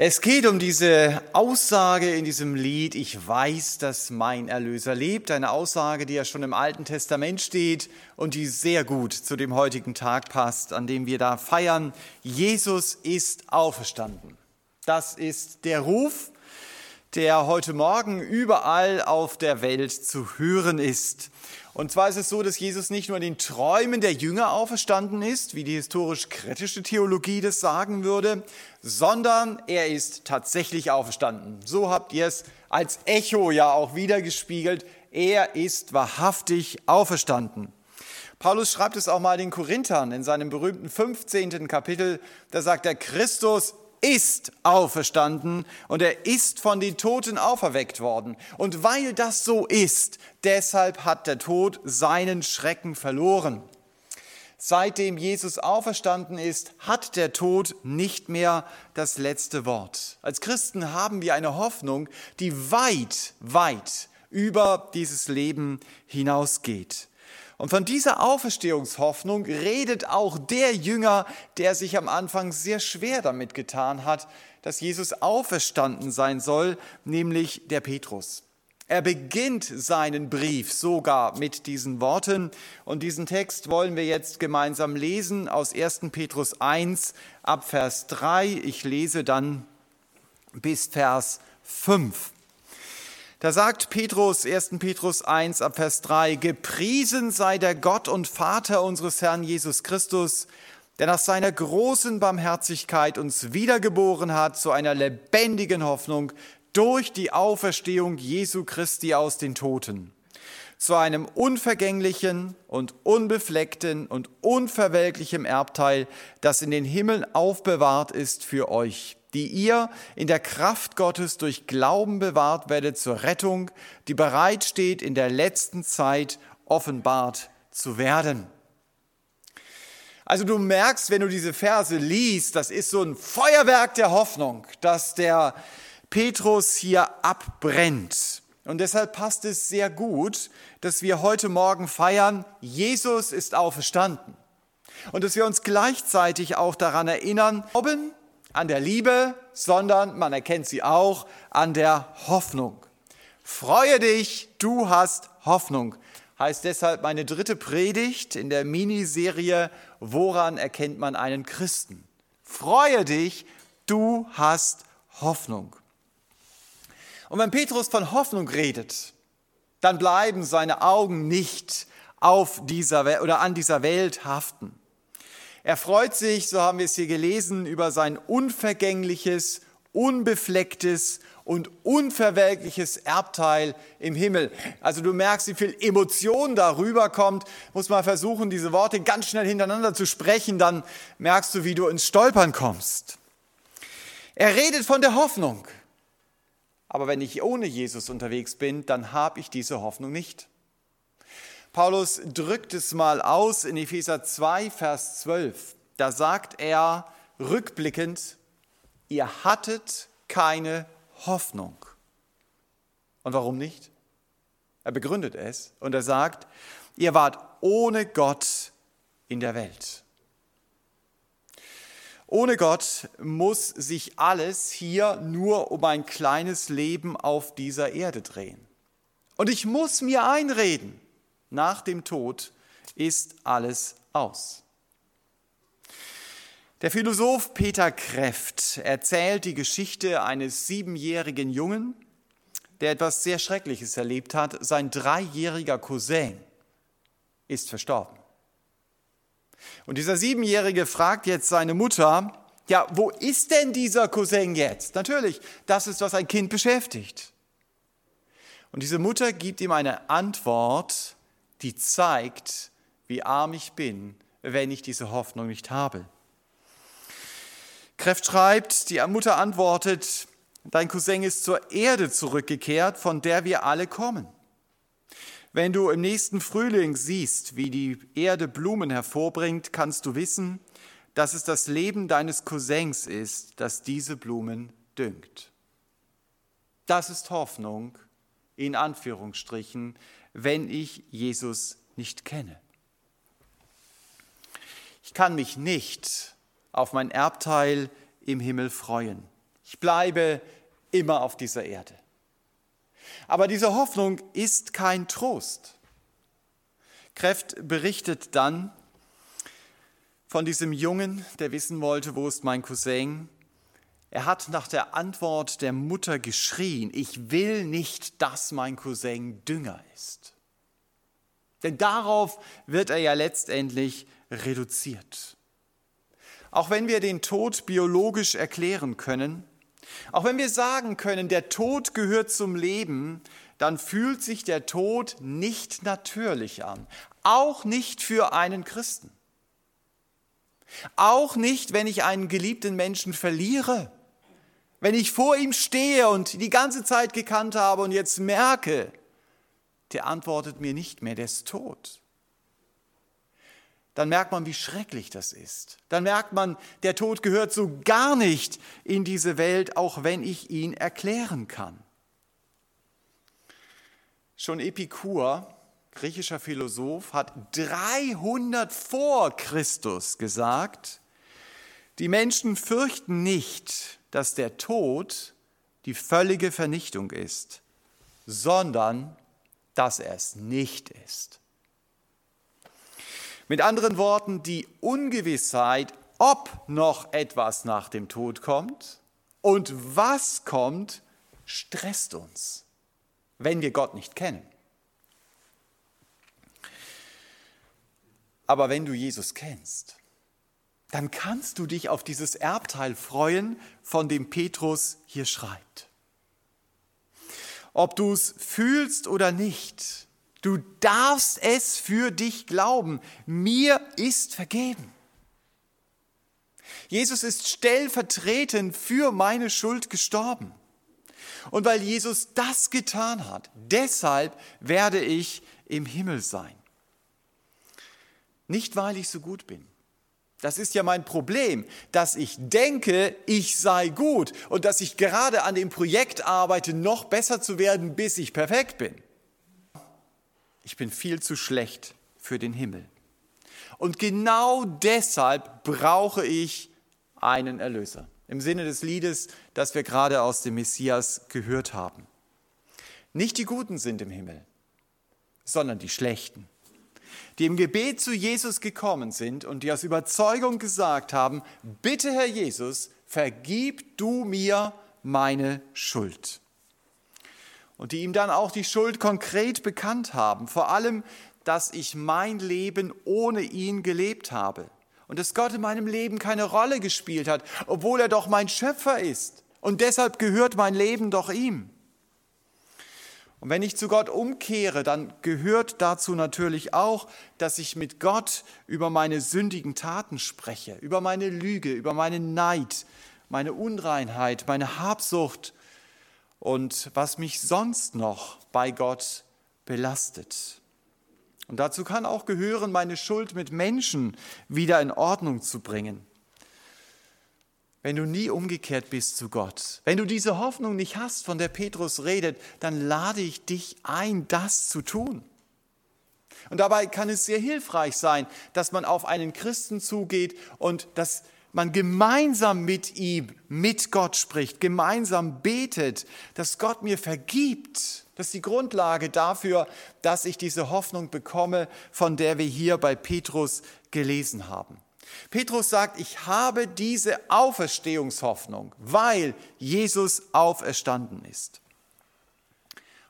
Es geht um diese Aussage in diesem Lied, ich weiß, dass mein Erlöser lebt, eine Aussage, die ja schon im Alten Testament steht und die sehr gut zu dem heutigen Tag passt, an dem wir da feiern, Jesus ist auferstanden. Das ist der Ruf, der heute Morgen überall auf der Welt zu hören ist. Und zwar ist es so, dass Jesus nicht nur in den Träumen der Jünger auferstanden ist, wie die historisch-kritische Theologie das sagen würde, sondern er ist tatsächlich auferstanden. So habt ihr es als Echo ja auch wiedergespiegelt. Er ist wahrhaftig auferstanden. Paulus schreibt es auch mal den Korinthern in seinem berühmten 15. Kapitel. Da sagt er, Christus ist auferstanden und er ist von den Toten auferweckt worden. Und weil das so ist, deshalb hat der Tod seinen Schrecken verloren. Seitdem Jesus auferstanden ist, hat der Tod nicht mehr das letzte Wort. Als Christen haben wir eine Hoffnung, die weit, weit über dieses Leben hinausgeht. Und von dieser Auferstehungshoffnung redet auch der Jünger, der sich am Anfang sehr schwer damit getan hat, dass Jesus auferstanden sein soll, nämlich der Petrus. Er beginnt seinen Brief sogar mit diesen Worten und diesen Text wollen wir jetzt gemeinsam lesen aus 1. Petrus 1 ab Vers 3. Ich lese dann bis Vers 5. Da sagt Petrus, 1. Petrus 1 ab Vers 3, gepriesen sei der Gott und Vater unseres Herrn Jesus Christus, der nach seiner großen Barmherzigkeit uns wiedergeboren hat zu einer lebendigen Hoffnung durch die Auferstehung Jesu Christi aus den Toten, zu einem unvergänglichen und unbefleckten und unverwelklichem Erbteil, das in den Himmeln aufbewahrt ist für euch die ihr in der Kraft Gottes durch Glauben bewahrt werdet zur Rettung, die bereitsteht, in der letzten Zeit offenbart zu werden. Also du merkst, wenn du diese Verse liest, das ist so ein Feuerwerk der Hoffnung, dass der Petrus hier abbrennt. Und deshalb passt es sehr gut, dass wir heute Morgen feiern, Jesus ist auferstanden. Und dass wir uns gleichzeitig auch daran erinnern, Robin an der Liebe, sondern man erkennt sie auch an der Hoffnung. Freue dich, du hast Hoffnung. Heißt deshalb meine dritte Predigt in der Miniserie Woran erkennt man einen Christen? Freue dich, du hast Hoffnung. Und wenn Petrus von Hoffnung redet, dann bleiben seine Augen nicht auf dieser oder an dieser Welt haften. Er freut sich, so haben wir es hier gelesen, über sein unvergängliches, unbeflecktes und unverwelkliches Erbteil im Himmel. Also du merkst, wie viel Emotion darüber kommt. Muss mal versuchen, diese Worte ganz schnell hintereinander zu sprechen, dann merkst du, wie du ins Stolpern kommst. Er redet von der Hoffnung. Aber wenn ich ohne Jesus unterwegs bin, dann habe ich diese Hoffnung nicht. Paulus drückt es mal aus in Epheser 2, Vers 12. Da sagt er rückblickend, ihr hattet keine Hoffnung. Und warum nicht? Er begründet es und er sagt, ihr wart ohne Gott in der Welt. Ohne Gott muss sich alles hier nur um ein kleines Leben auf dieser Erde drehen. Und ich muss mir einreden, nach dem Tod ist alles aus. Der Philosoph Peter Kreft erzählt die Geschichte eines siebenjährigen Jungen, der etwas sehr Schreckliches erlebt hat. Sein dreijähriger Cousin ist verstorben. Und dieser Siebenjährige fragt jetzt seine Mutter, ja, wo ist denn dieser Cousin jetzt? Natürlich, das ist, was ein Kind beschäftigt. Und diese Mutter gibt ihm eine Antwort, die zeigt, wie arm ich bin, wenn ich diese Hoffnung nicht habe. Kräft schreibt, die Mutter antwortet, dein Cousin ist zur Erde zurückgekehrt, von der wir alle kommen. Wenn du im nächsten Frühling siehst, wie die Erde Blumen hervorbringt, kannst du wissen, dass es das Leben deines Cousins ist, das diese Blumen düngt. Das ist Hoffnung, in Anführungsstrichen, wenn ich Jesus nicht kenne. Ich kann mich nicht auf mein Erbteil im Himmel freuen. Ich bleibe immer auf dieser Erde. Aber diese Hoffnung ist kein Trost. Kräft berichtet dann von diesem Jungen, der wissen wollte, wo ist mein Cousin. Er hat nach der Antwort der Mutter geschrien, ich will nicht, dass mein Cousin Dünger ist. Denn darauf wird er ja letztendlich reduziert. Auch wenn wir den Tod biologisch erklären können, auch wenn wir sagen können, der Tod gehört zum Leben, dann fühlt sich der Tod nicht natürlich an, auch nicht für einen Christen. Auch nicht, wenn ich einen geliebten Menschen verliere. Wenn ich vor ihm stehe und die ganze Zeit gekannt habe und jetzt merke, der antwortet mir nicht mehr, der ist tot. Dann merkt man, wie schrecklich das ist. Dann merkt man, der Tod gehört so gar nicht in diese Welt, auch wenn ich ihn erklären kann. Schon Epikur, griechischer Philosoph, hat 300 vor Christus gesagt, die Menschen fürchten nicht, dass der Tod die völlige Vernichtung ist, sondern dass er es nicht ist. Mit anderen Worten, die Ungewissheit, ob noch etwas nach dem Tod kommt und was kommt, stresst uns wenn wir Gott nicht kennen. Aber wenn du Jesus kennst, dann kannst du dich auf dieses Erbteil freuen, von dem Petrus hier schreibt. Ob du es fühlst oder nicht, du darfst es für dich glauben. Mir ist vergeben. Jesus ist stellvertretend für meine Schuld gestorben. Und weil Jesus das getan hat, deshalb werde ich im Himmel sein. Nicht weil ich so gut bin. Das ist ja mein Problem, dass ich denke, ich sei gut und dass ich gerade an dem Projekt arbeite, noch besser zu werden, bis ich perfekt bin. Ich bin viel zu schlecht für den Himmel. Und genau deshalb brauche ich einen Erlöser im Sinne des Liedes, das wir gerade aus dem Messias gehört haben. Nicht die Guten sind im Himmel, sondern die Schlechten, die im Gebet zu Jesus gekommen sind und die aus Überzeugung gesagt haben, bitte Herr Jesus, vergib du mir meine Schuld. Und die ihm dann auch die Schuld konkret bekannt haben, vor allem, dass ich mein Leben ohne ihn gelebt habe und dass Gott in meinem Leben keine Rolle gespielt hat, obwohl er doch mein Schöpfer ist. Und deshalb gehört mein Leben doch ihm. Und wenn ich zu Gott umkehre, dann gehört dazu natürlich auch, dass ich mit Gott über meine sündigen Taten spreche, über meine Lüge, über meinen Neid, meine Unreinheit, meine Habsucht und was mich sonst noch bei Gott belastet. Und dazu kann auch gehören, meine Schuld mit Menschen wieder in Ordnung zu bringen. Wenn du nie umgekehrt bist zu Gott, wenn du diese Hoffnung nicht hast, von der Petrus redet, dann lade ich dich ein, das zu tun. Und dabei kann es sehr hilfreich sein, dass man auf einen Christen zugeht und dass man gemeinsam mit ihm, mit Gott spricht, gemeinsam betet, dass Gott mir vergibt. Das ist die Grundlage dafür, dass ich diese Hoffnung bekomme, von der wir hier bei Petrus gelesen haben. Petrus sagt, ich habe diese Auferstehungshoffnung, weil Jesus auferstanden ist.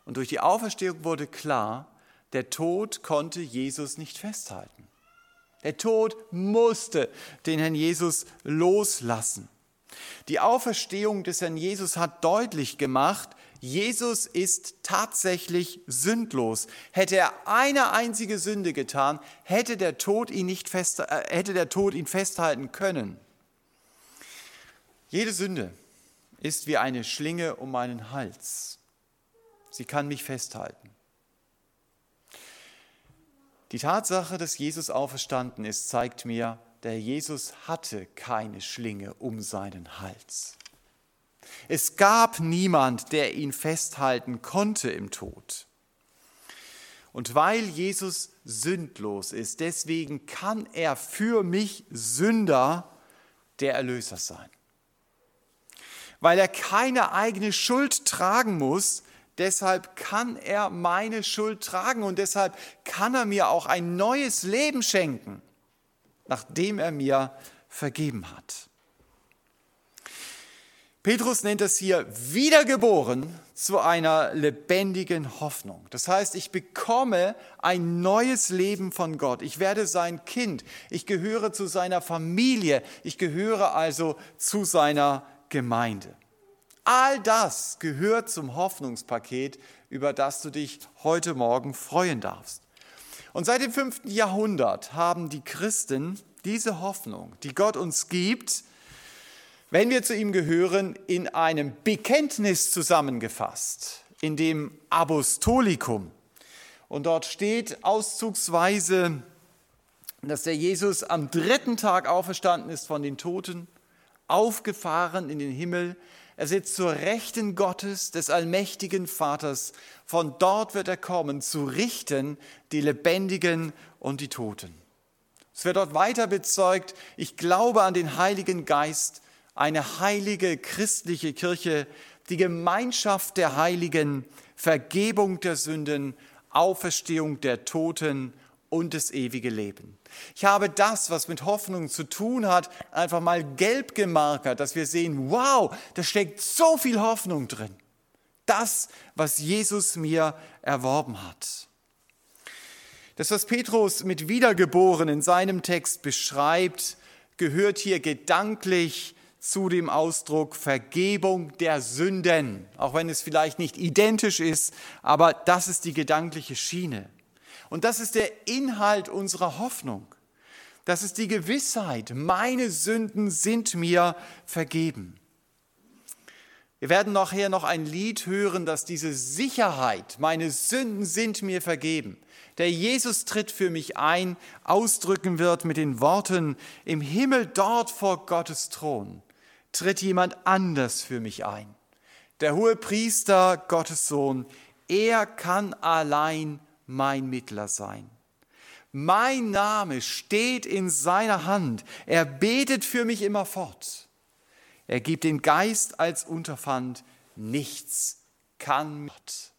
Und durch die Auferstehung wurde klar, der Tod konnte Jesus nicht festhalten. Der Tod musste den Herrn Jesus loslassen. Die Auferstehung des Herrn Jesus hat deutlich gemacht, Jesus ist tatsächlich sündlos. Hätte er eine einzige Sünde getan, hätte der Tod ihn, nicht fest, äh, hätte der Tod ihn festhalten können. Jede Sünde ist wie eine Schlinge um meinen Hals. Sie kann mich festhalten. Die Tatsache, dass Jesus auferstanden ist, zeigt mir, der Jesus hatte keine Schlinge um seinen Hals. Es gab niemand, der ihn festhalten konnte im Tod. Und weil Jesus sündlos ist, deswegen kann er für mich Sünder der Erlöser sein. weil er keine eigene Schuld tragen muss. Deshalb kann er meine Schuld tragen und deshalb kann er mir auch ein neues Leben schenken, nachdem er mir vergeben hat. Petrus nennt es hier wiedergeboren zu einer lebendigen Hoffnung. Das heißt, ich bekomme ein neues Leben von Gott. Ich werde sein Kind. Ich gehöre zu seiner Familie. Ich gehöre also zu seiner Gemeinde. All das gehört zum Hoffnungspaket, über das du dich heute Morgen freuen darfst. Und seit dem fünften Jahrhundert haben die Christen diese Hoffnung, die Gott uns gibt, wenn wir zu ihm gehören, in einem Bekenntnis zusammengefasst, in dem Apostolikum. Und dort steht auszugsweise, dass der Jesus am dritten Tag auferstanden ist von den Toten, aufgefahren in den Himmel. Er sitzt zur Rechten Gottes, des allmächtigen Vaters. Von dort wird er kommen, zu richten die Lebendigen und die Toten. Es wird dort weiter bezeugt, ich glaube an den Heiligen Geist, eine heilige christliche Kirche, die Gemeinschaft der Heiligen, Vergebung der Sünden, Auferstehung der Toten und das ewige Leben. Ich habe das, was mit Hoffnung zu tun hat, einfach mal gelb gemarkert, dass wir sehen, wow, da steckt so viel Hoffnung drin. Das, was Jesus mir erworben hat. Das, was Petrus mit Wiedergeboren in seinem Text beschreibt, gehört hier gedanklich zu dem Ausdruck Vergebung der Sünden, auch wenn es vielleicht nicht identisch ist, aber das ist die gedankliche Schiene. Und das ist der Inhalt unserer Hoffnung. Das ist die Gewissheit, meine Sünden sind mir vergeben. Wir werden nachher noch ein Lied hören, das diese Sicherheit, meine Sünden sind mir vergeben, der Jesus tritt für mich ein, ausdrücken wird mit den Worten, im Himmel dort vor Gottes Thron tritt jemand anders für mich ein. Der hohe Priester, Gottes Sohn, er kann allein mein Mittler sein. Mein Name steht in seiner Hand. Er betet für mich immerfort. Er gibt den Geist als Unterpfand. Nichts kann Gott.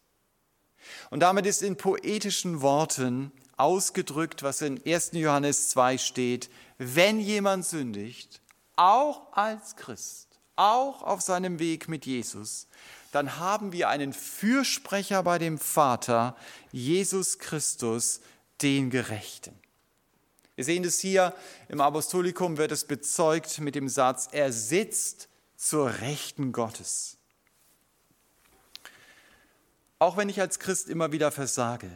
Und damit ist in poetischen Worten ausgedrückt, was in 1. Johannes 2 steht, wenn jemand sündigt, auch als Christ, auch auf seinem Weg mit Jesus, dann haben wir einen Fürsprecher bei dem Vater, Jesus Christus, den Gerechten. Wir sehen es hier im Apostolikum, wird es bezeugt mit dem Satz, er sitzt zur Rechten Gottes. Auch wenn ich als Christ immer wieder versage,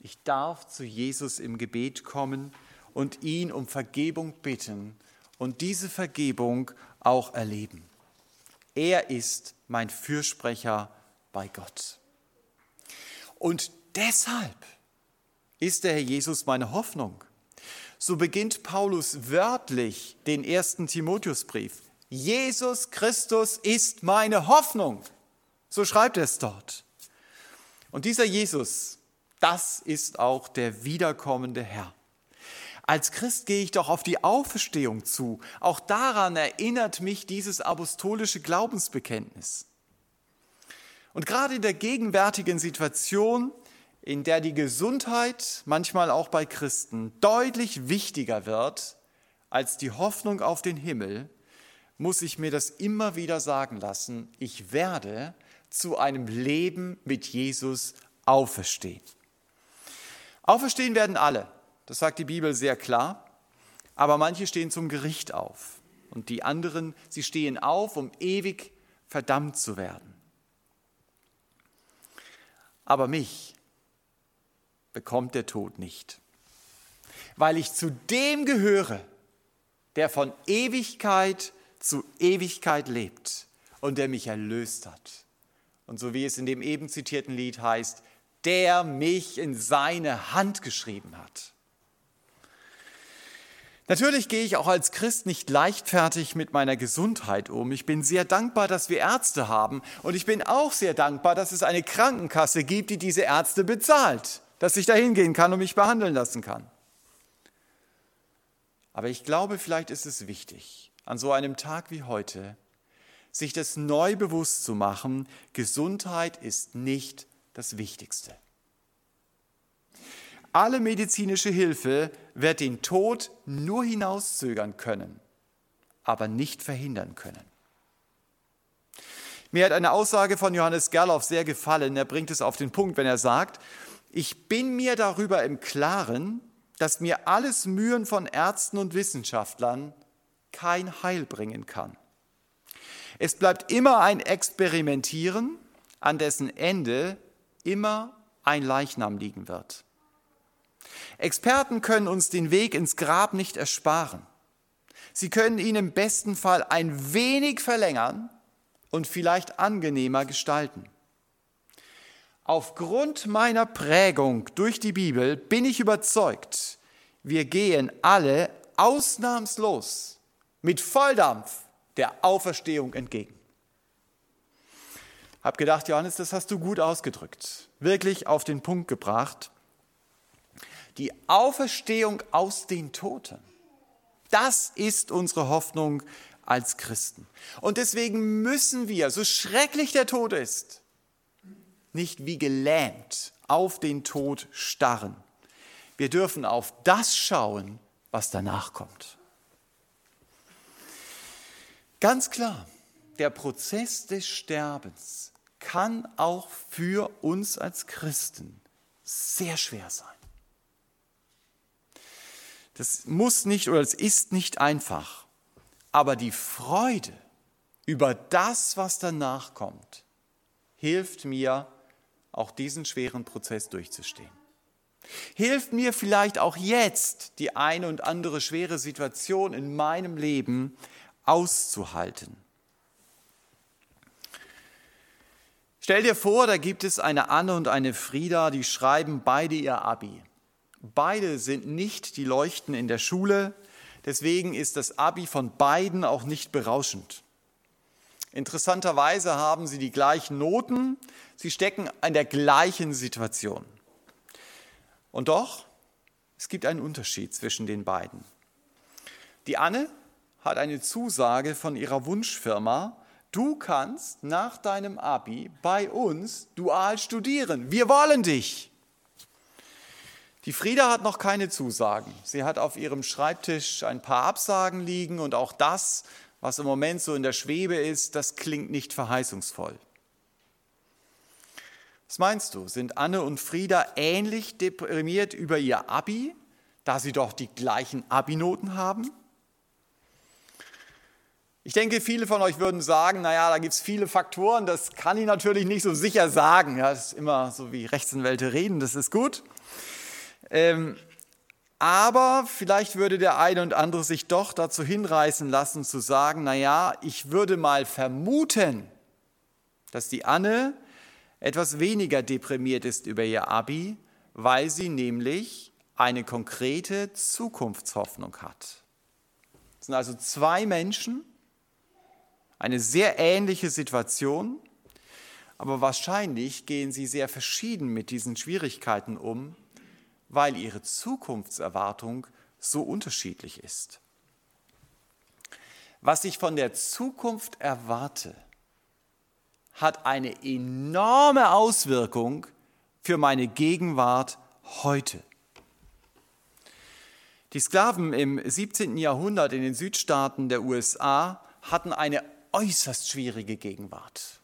ich darf zu Jesus im Gebet kommen und ihn um Vergebung bitten und diese Vergebung auch erleben. Er ist mein Fürsprecher bei Gott. Und deshalb ist der Herr Jesus meine Hoffnung. So beginnt Paulus wörtlich den ersten Timotheusbrief. Jesus Christus ist meine Hoffnung. So schreibt er es dort. Und dieser Jesus, das ist auch der wiederkommende Herr. Als Christ gehe ich doch auf die Auferstehung zu. Auch daran erinnert mich dieses apostolische Glaubensbekenntnis. Und gerade in der gegenwärtigen Situation, in der die Gesundheit manchmal auch bei Christen deutlich wichtiger wird als die Hoffnung auf den Himmel, muss ich mir das immer wieder sagen lassen, ich werde zu einem Leben mit Jesus auferstehen. Auferstehen werden alle. Das sagt die Bibel sehr klar. Aber manche stehen zum Gericht auf. Und die anderen, sie stehen auf, um ewig verdammt zu werden. Aber mich bekommt der Tod nicht, weil ich zu dem gehöre, der von Ewigkeit zu Ewigkeit lebt und der mich erlöst hat. Und so wie es in dem eben zitierten Lied heißt, der mich in seine Hand geschrieben hat. Natürlich gehe ich auch als Christ nicht leichtfertig mit meiner Gesundheit um. Ich bin sehr dankbar, dass wir Ärzte haben und ich bin auch sehr dankbar, dass es eine Krankenkasse gibt, die diese Ärzte bezahlt, dass ich da hingehen kann und mich behandeln lassen kann. Aber ich glaube, vielleicht ist es wichtig, an so einem Tag wie heute sich das neu bewusst zu machen, Gesundheit ist nicht das Wichtigste. Alle medizinische Hilfe wird den Tod nur hinauszögern können, aber nicht verhindern können. Mir hat eine Aussage von Johannes Gerloff sehr gefallen. Er bringt es auf den Punkt, wenn er sagt, ich bin mir darüber im Klaren, dass mir alles Mühen von Ärzten und Wissenschaftlern kein Heil bringen kann. Es bleibt immer ein Experimentieren, an dessen Ende immer ein Leichnam liegen wird. Experten können uns den Weg ins Grab nicht ersparen. Sie können ihn im besten Fall ein wenig verlängern und vielleicht angenehmer gestalten. Aufgrund meiner Prägung durch die Bibel bin ich überzeugt, wir gehen alle ausnahmslos mit Volldampf der Auferstehung entgegen. Hab gedacht, Johannes, das hast du gut ausgedrückt, wirklich auf den Punkt gebracht. Die Auferstehung aus den Toten, das ist unsere Hoffnung als Christen. Und deswegen müssen wir, so schrecklich der Tod ist, nicht wie gelähmt auf den Tod starren. Wir dürfen auf das schauen, was danach kommt. Ganz klar, der Prozess des Sterbens kann auch für uns als Christen sehr schwer sein. Das muss nicht oder es ist nicht einfach, aber die Freude über das, was danach kommt, hilft mir, auch diesen schweren Prozess durchzustehen. Hilft mir vielleicht auch jetzt die eine und andere schwere Situation in meinem Leben auszuhalten. Stell dir vor, da gibt es eine Anne und eine Frieda, die schreiben beide ihr Abi. Beide sind nicht die Leuchten in der Schule, deswegen ist das Abi von beiden auch nicht berauschend. Interessanterweise haben sie die gleichen Noten, sie stecken in der gleichen Situation. Und doch, es gibt einen Unterschied zwischen den beiden. Die Anne hat eine Zusage von ihrer Wunschfirma, du kannst nach deinem Abi bei uns dual studieren. Wir wollen dich. Die Frieda hat noch keine Zusagen. Sie hat auf ihrem Schreibtisch ein paar Absagen liegen und auch das, was im Moment so in der Schwebe ist, das klingt nicht verheißungsvoll. Was meinst du? Sind Anne und Frieda ähnlich deprimiert über ihr Abi, da sie doch die gleichen Abi-Noten haben? Ich denke, viele von euch würden sagen, naja, da gibt es viele Faktoren, das kann ich natürlich nicht so sicher sagen. Ja, das ist immer so wie Rechtsanwälte reden, das ist gut. Ähm, aber vielleicht würde der eine und andere sich doch dazu hinreißen lassen zu sagen, naja, ich würde mal vermuten, dass die Anne etwas weniger deprimiert ist über ihr Abi, weil sie nämlich eine konkrete Zukunftshoffnung hat. Es sind also zwei Menschen, eine sehr ähnliche Situation, aber wahrscheinlich gehen sie sehr verschieden mit diesen Schwierigkeiten um, weil ihre Zukunftserwartung so unterschiedlich ist. Was ich von der Zukunft erwarte, hat eine enorme Auswirkung für meine Gegenwart heute. Die Sklaven im 17. Jahrhundert in den Südstaaten der USA hatten eine äußerst schwierige Gegenwart.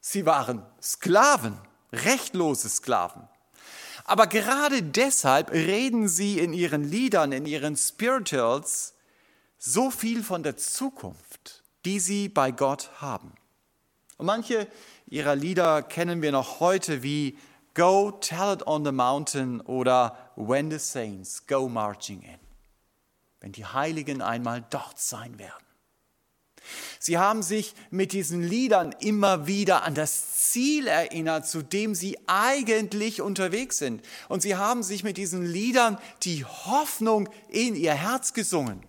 Sie waren Sklaven, rechtlose Sklaven. Aber gerade deshalb reden sie in ihren Liedern, in ihren Spirituals so viel von der Zukunft, die sie bei Gott haben. Und manche ihrer Lieder kennen wir noch heute wie Go Tell It on the Mountain oder When the Saints Go Marching In. Wenn die Heiligen einmal dort sein werden. Sie haben sich mit diesen Liedern immer wieder an das Ziel erinnert, zu dem sie eigentlich unterwegs sind. Und sie haben sich mit diesen Liedern die Hoffnung in ihr Herz gesungen.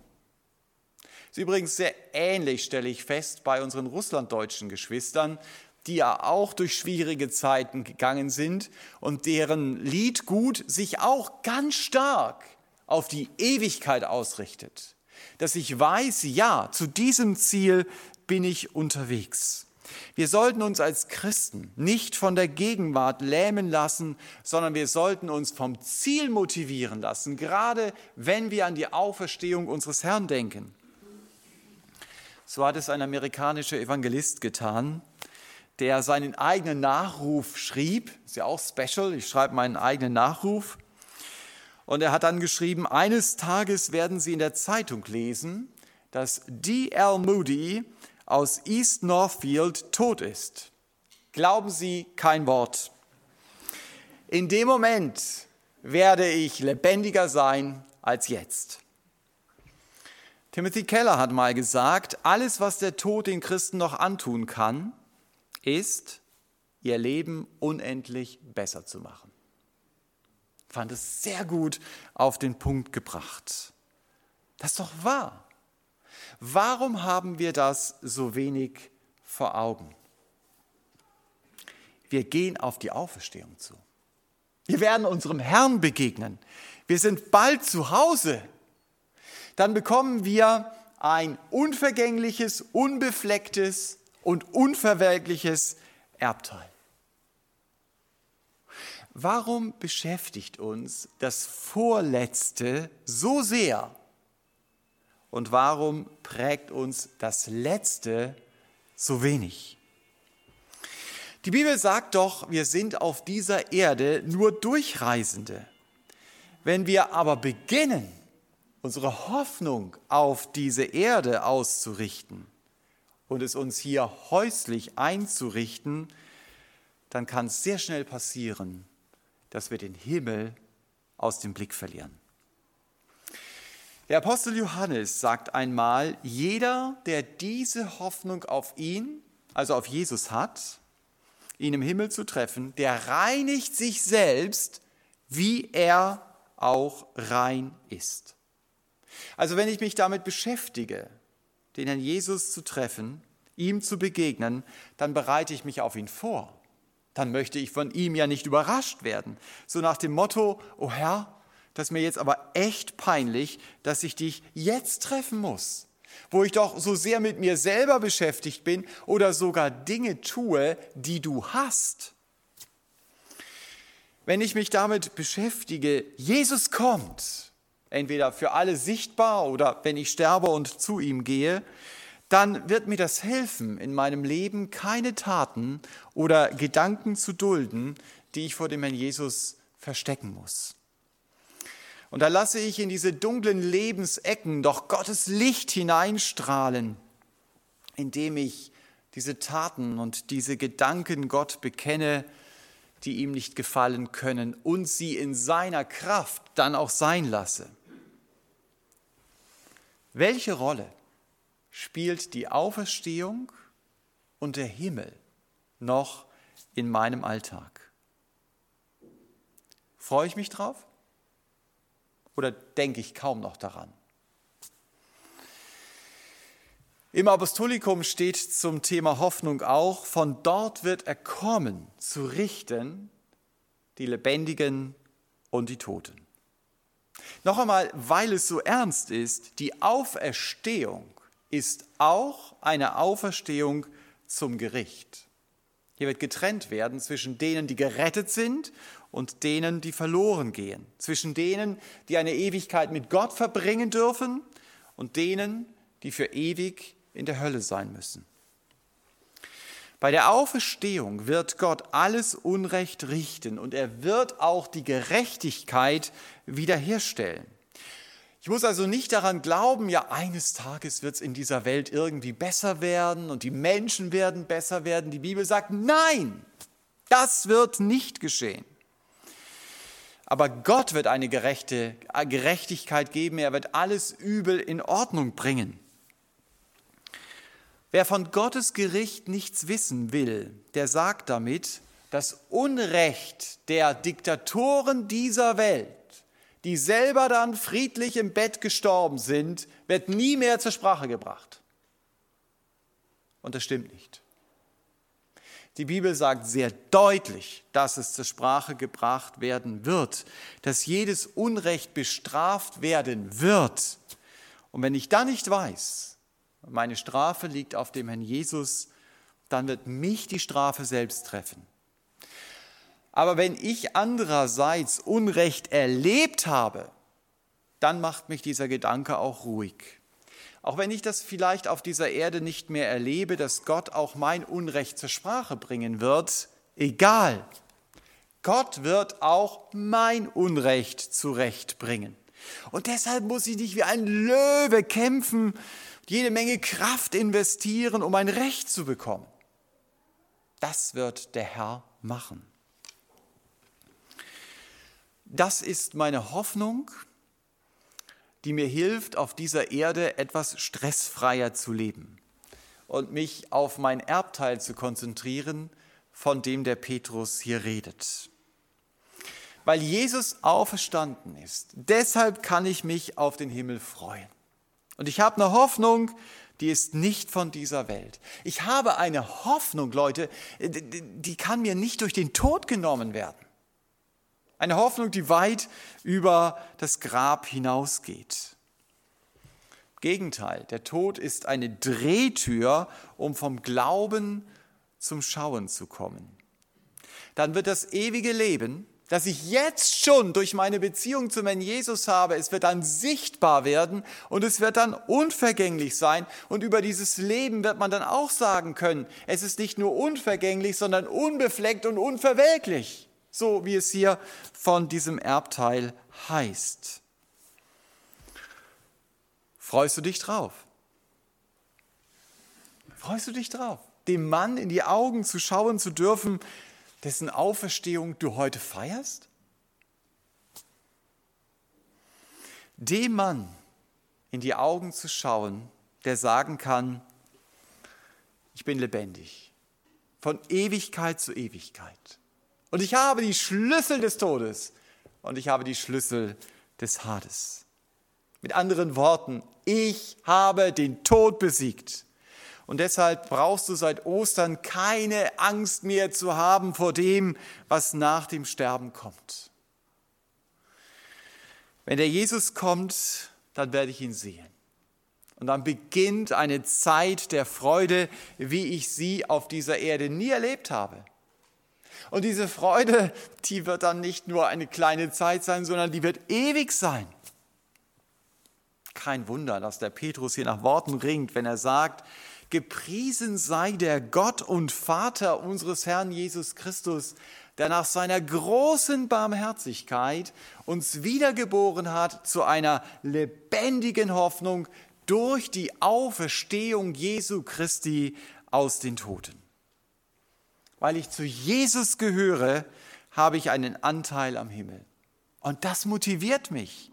Das ist übrigens sehr ähnlich, stelle ich fest, bei unseren russlanddeutschen Geschwistern, die ja auch durch schwierige Zeiten gegangen sind und deren Liedgut sich auch ganz stark auf die Ewigkeit ausrichtet dass ich weiß, ja, zu diesem Ziel bin ich unterwegs. Wir sollten uns als Christen nicht von der Gegenwart lähmen lassen, sondern wir sollten uns vom Ziel motivieren lassen, gerade wenn wir an die Auferstehung unseres Herrn denken. So hat es ein amerikanischer Evangelist getan, der seinen eigenen Nachruf schrieb. Ist ja auch special, ich schreibe meinen eigenen Nachruf. Und er hat dann geschrieben, eines Tages werden Sie in der Zeitung lesen, dass D.L. Moody aus East Northfield tot ist. Glauben Sie kein Wort. In dem Moment werde ich lebendiger sein als jetzt. Timothy Keller hat mal gesagt, alles, was der Tod den Christen noch antun kann, ist, ihr Leben unendlich besser zu machen. Fand es sehr gut auf den Punkt gebracht. Das ist doch wahr. Warum haben wir das so wenig vor Augen? Wir gehen auf die Auferstehung zu. Wir werden unserem Herrn begegnen. Wir sind bald zu Hause. Dann bekommen wir ein unvergängliches, unbeflecktes und unverwelkliches Erbteil. Warum beschäftigt uns das Vorletzte so sehr? Und warum prägt uns das Letzte so wenig? Die Bibel sagt doch, wir sind auf dieser Erde nur Durchreisende. Wenn wir aber beginnen, unsere Hoffnung auf diese Erde auszurichten und es uns hier häuslich einzurichten, dann kann es sehr schnell passieren, dass wir den Himmel aus dem Blick verlieren. Der Apostel Johannes sagt einmal, jeder, der diese Hoffnung auf ihn, also auf Jesus hat, ihn im Himmel zu treffen, der reinigt sich selbst, wie er auch rein ist. Also wenn ich mich damit beschäftige, den Herrn Jesus zu treffen, ihm zu begegnen, dann bereite ich mich auf ihn vor. Dann möchte ich von ihm ja nicht überrascht werden. So nach dem Motto, oh Herr, das ist mir jetzt aber echt peinlich, dass ich dich jetzt treffen muss, wo ich doch so sehr mit mir selber beschäftigt bin oder sogar Dinge tue, die du hast. Wenn ich mich damit beschäftige, Jesus kommt, entweder für alle sichtbar oder wenn ich sterbe und zu ihm gehe, dann wird mir das helfen, in meinem Leben keine Taten oder Gedanken zu dulden, die ich vor dem Herrn Jesus verstecken muss. Und da lasse ich in diese dunklen Lebensecken doch Gottes Licht hineinstrahlen, indem ich diese Taten und diese Gedanken Gott bekenne, die ihm nicht gefallen können und sie in seiner Kraft dann auch sein lasse. Welche Rolle spielt die Auferstehung und der Himmel noch in meinem Alltag? Freue ich mich drauf? oder denke ich kaum noch daran? Im Apostolikum steht zum Thema Hoffnung auch, von dort wird er kommen, zu richten die Lebendigen und die Toten. Noch einmal, weil es so ernst ist, die Auferstehung ist auch eine Auferstehung zum Gericht. Hier wird getrennt werden zwischen denen, die gerettet sind und denen, die verloren gehen, zwischen denen, die eine Ewigkeit mit Gott verbringen dürfen und denen, die für ewig in der Hölle sein müssen. Bei der Auferstehung wird Gott alles Unrecht richten und er wird auch die Gerechtigkeit wiederherstellen. Ich muss also nicht daran glauben, ja, eines Tages wird es in dieser Welt irgendwie besser werden und die Menschen werden besser werden. Die Bibel sagt, nein, das wird nicht geschehen. Aber Gott wird eine gerechte Gerechtigkeit geben, er wird alles Übel in Ordnung bringen. Wer von Gottes Gericht nichts wissen will, der sagt damit, das Unrecht der Diktatoren dieser Welt, die selber dann friedlich im Bett gestorben sind, wird nie mehr zur Sprache gebracht. Und das stimmt nicht. Die Bibel sagt sehr deutlich, dass es zur Sprache gebracht werden wird, dass jedes Unrecht bestraft werden wird. Und wenn ich dann nicht weiß, meine Strafe liegt auf dem Herrn Jesus, dann wird mich die Strafe selbst treffen. Aber wenn ich andererseits Unrecht erlebt habe, dann macht mich dieser Gedanke auch ruhig. Auch wenn ich das vielleicht auf dieser Erde nicht mehr erlebe, dass Gott auch mein Unrecht zur Sprache bringen wird, egal. Gott wird auch mein Unrecht zurechtbringen. Und deshalb muss ich nicht wie ein Löwe kämpfen, jede Menge Kraft investieren, um ein Recht zu bekommen. Das wird der Herr machen. Das ist meine Hoffnung, die mir hilft, auf dieser Erde etwas stressfreier zu leben und mich auf mein Erbteil zu konzentrieren, von dem der Petrus hier redet. Weil Jesus auferstanden ist, deshalb kann ich mich auf den Himmel freuen. Und ich habe eine Hoffnung, die ist nicht von dieser Welt. Ich habe eine Hoffnung, Leute, die kann mir nicht durch den Tod genommen werden. Eine Hoffnung, die weit über das Grab hinausgeht. Gegenteil, der Tod ist eine Drehtür, um vom Glauben zum Schauen zu kommen. Dann wird das ewige Leben das ich jetzt schon durch meine Beziehung zum Herrn Jesus habe, es wird dann sichtbar werden und es wird dann unvergänglich sein. Und über dieses Leben wird man dann auch sagen können, es ist nicht nur unvergänglich, sondern unbefleckt und unverwelklich, so wie es hier von diesem Erbteil heißt. Freust du dich drauf? Freust du dich drauf, dem Mann in die Augen zu schauen zu dürfen, dessen Auferstehung du heute feierst? Dem Mann in die Augen zu schauen, der sagen kann, ich bin lebendig, von Ewigkeit zu Ewigkeit. Und ich habe die Schlüssel des Todes und ich habe die Schlüssel des Hades. Mit anderen Worten, ich habe den Tod besiegt. Und deshalb brauchst du seit Ostern keine Angst mehr zu haben vor dem, was nach dem Sterben kommt. Wenn der Jesus kommt, dann werde ich ihn sehen. Und dann beginnt eine Zeit der Freude, wie ich sie auf dieser Erde nie erlebt habe. Und diese Freude, die wird dann nicht nur eine kleine Zeit sein, sondern die wird ewig sein. Kein Wunder, dass der Petrus hier nach Worten ringt, wenn er sagt, Gepriesen sei der Gott und Vater unseres Herrn Jesus Christus, der nach seiner großen Barmherzigkeit uns wiedergeboren hat zu einer lebendigen Hoffnung durch die Auferstehung Jesu Christi aus den Toten. Weil ich zu Jesus gehöre, habe ich einen Anteil am Himmel. Und das motiviert mich.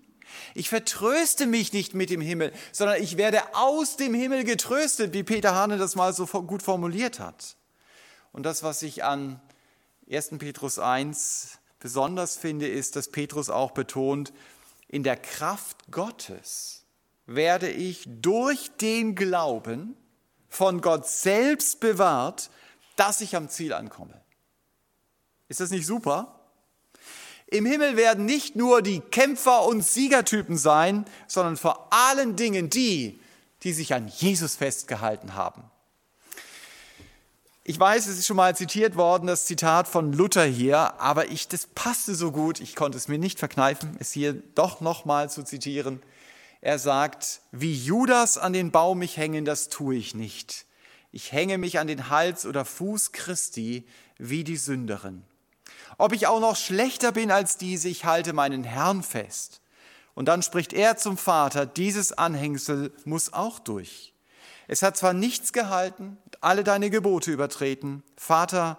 Ich vertröste mich nicht mit dem Himmel, sondern ich werde aus dem Himmel getröstet, wie Peter Hane das mal so gut formuliert hat. Und das, was ich an 1. Petrus 1 besonders finde, ist, dass Petrus auch betont, in der Kraft Gottes werde ich durch den Glauben von Gott selbst bewahrt, dass ich am Ziel ankomme. Ist das nicht super? Im Himmel werden nicht nur die Kämpfer und Siegertypen sein, sondern vor allen Dingen die, die sich an Jesus festgehalten haben. Ich weiß, es ist schon mal zitiert worden, das Zitat von Luther hier, aber ich, das passte so gut, ich konnte es mir nicht verkneifen, es hier doch nochmal zu zitieren. Er sagt, wie Judas an den Baum mich hängen, das tue ich nicht. Ich hänge mich an den Hals oder Fuß Christi wie die Sünderin. Ob ich auch noch schlechter bin als diese, ich halte meinen Herrn fest. Und dann spricht er zum Vater, dieses Anhängsel muss auch durch. Es hat zwar nichts gehalten, alle deine Gebote übertreten, Vater,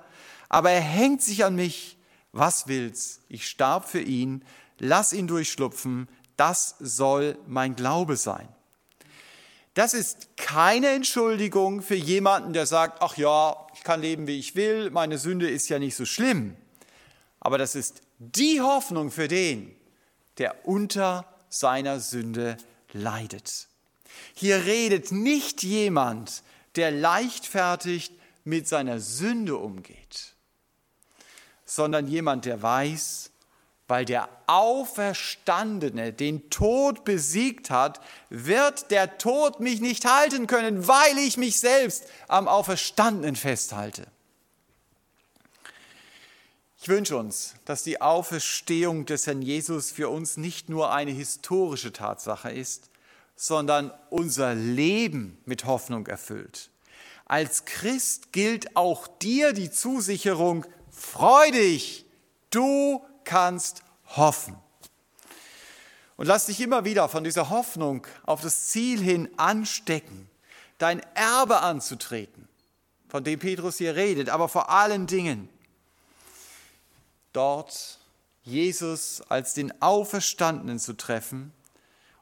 aber er hängt sich an mich. Was will's? Ich starb für ihn, lass ihn durchschlupfen, das soll mein Glaube sein. Das ist keine Entschuldigung für jemanden, der sagt, ach ja, ich kann leben, wie ich will, meine Sünde ist ja nicht so schlimm aber das ist die Hoffnung für den, der unter seiner Sünde leidet. Hier redet nicht jemand, der leichtfertig mit seiner Sünde umgeht, sondern jemand, der weiß, weil der Auferstandene den Tod besiegt hat, wird der Tod mich nicht halten können, weil ich mich selbst am Auferstandenen festhalte. Ich wünsche uns, dass die Auferstehung des Herrn Jesus für uns nicht nur eine historische Tatsache ist, sondern unser Leben mit Hoffnung erfüllt. Als Christ gilt auch dir die Zusicherung, freu dich, du kannst hoffen. Und lass dich immer wieder von dieser Hoffnung auf das Ziel hin anstecken, dein Erbe anzutreten, von dem Petrus hier redet, aber vor allen Dingen dort Jesus als den Auferstandenen zu treffen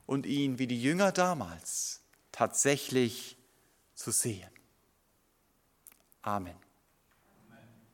und ihn wie die Jünger damals tatsächlich zu sehen. Amen.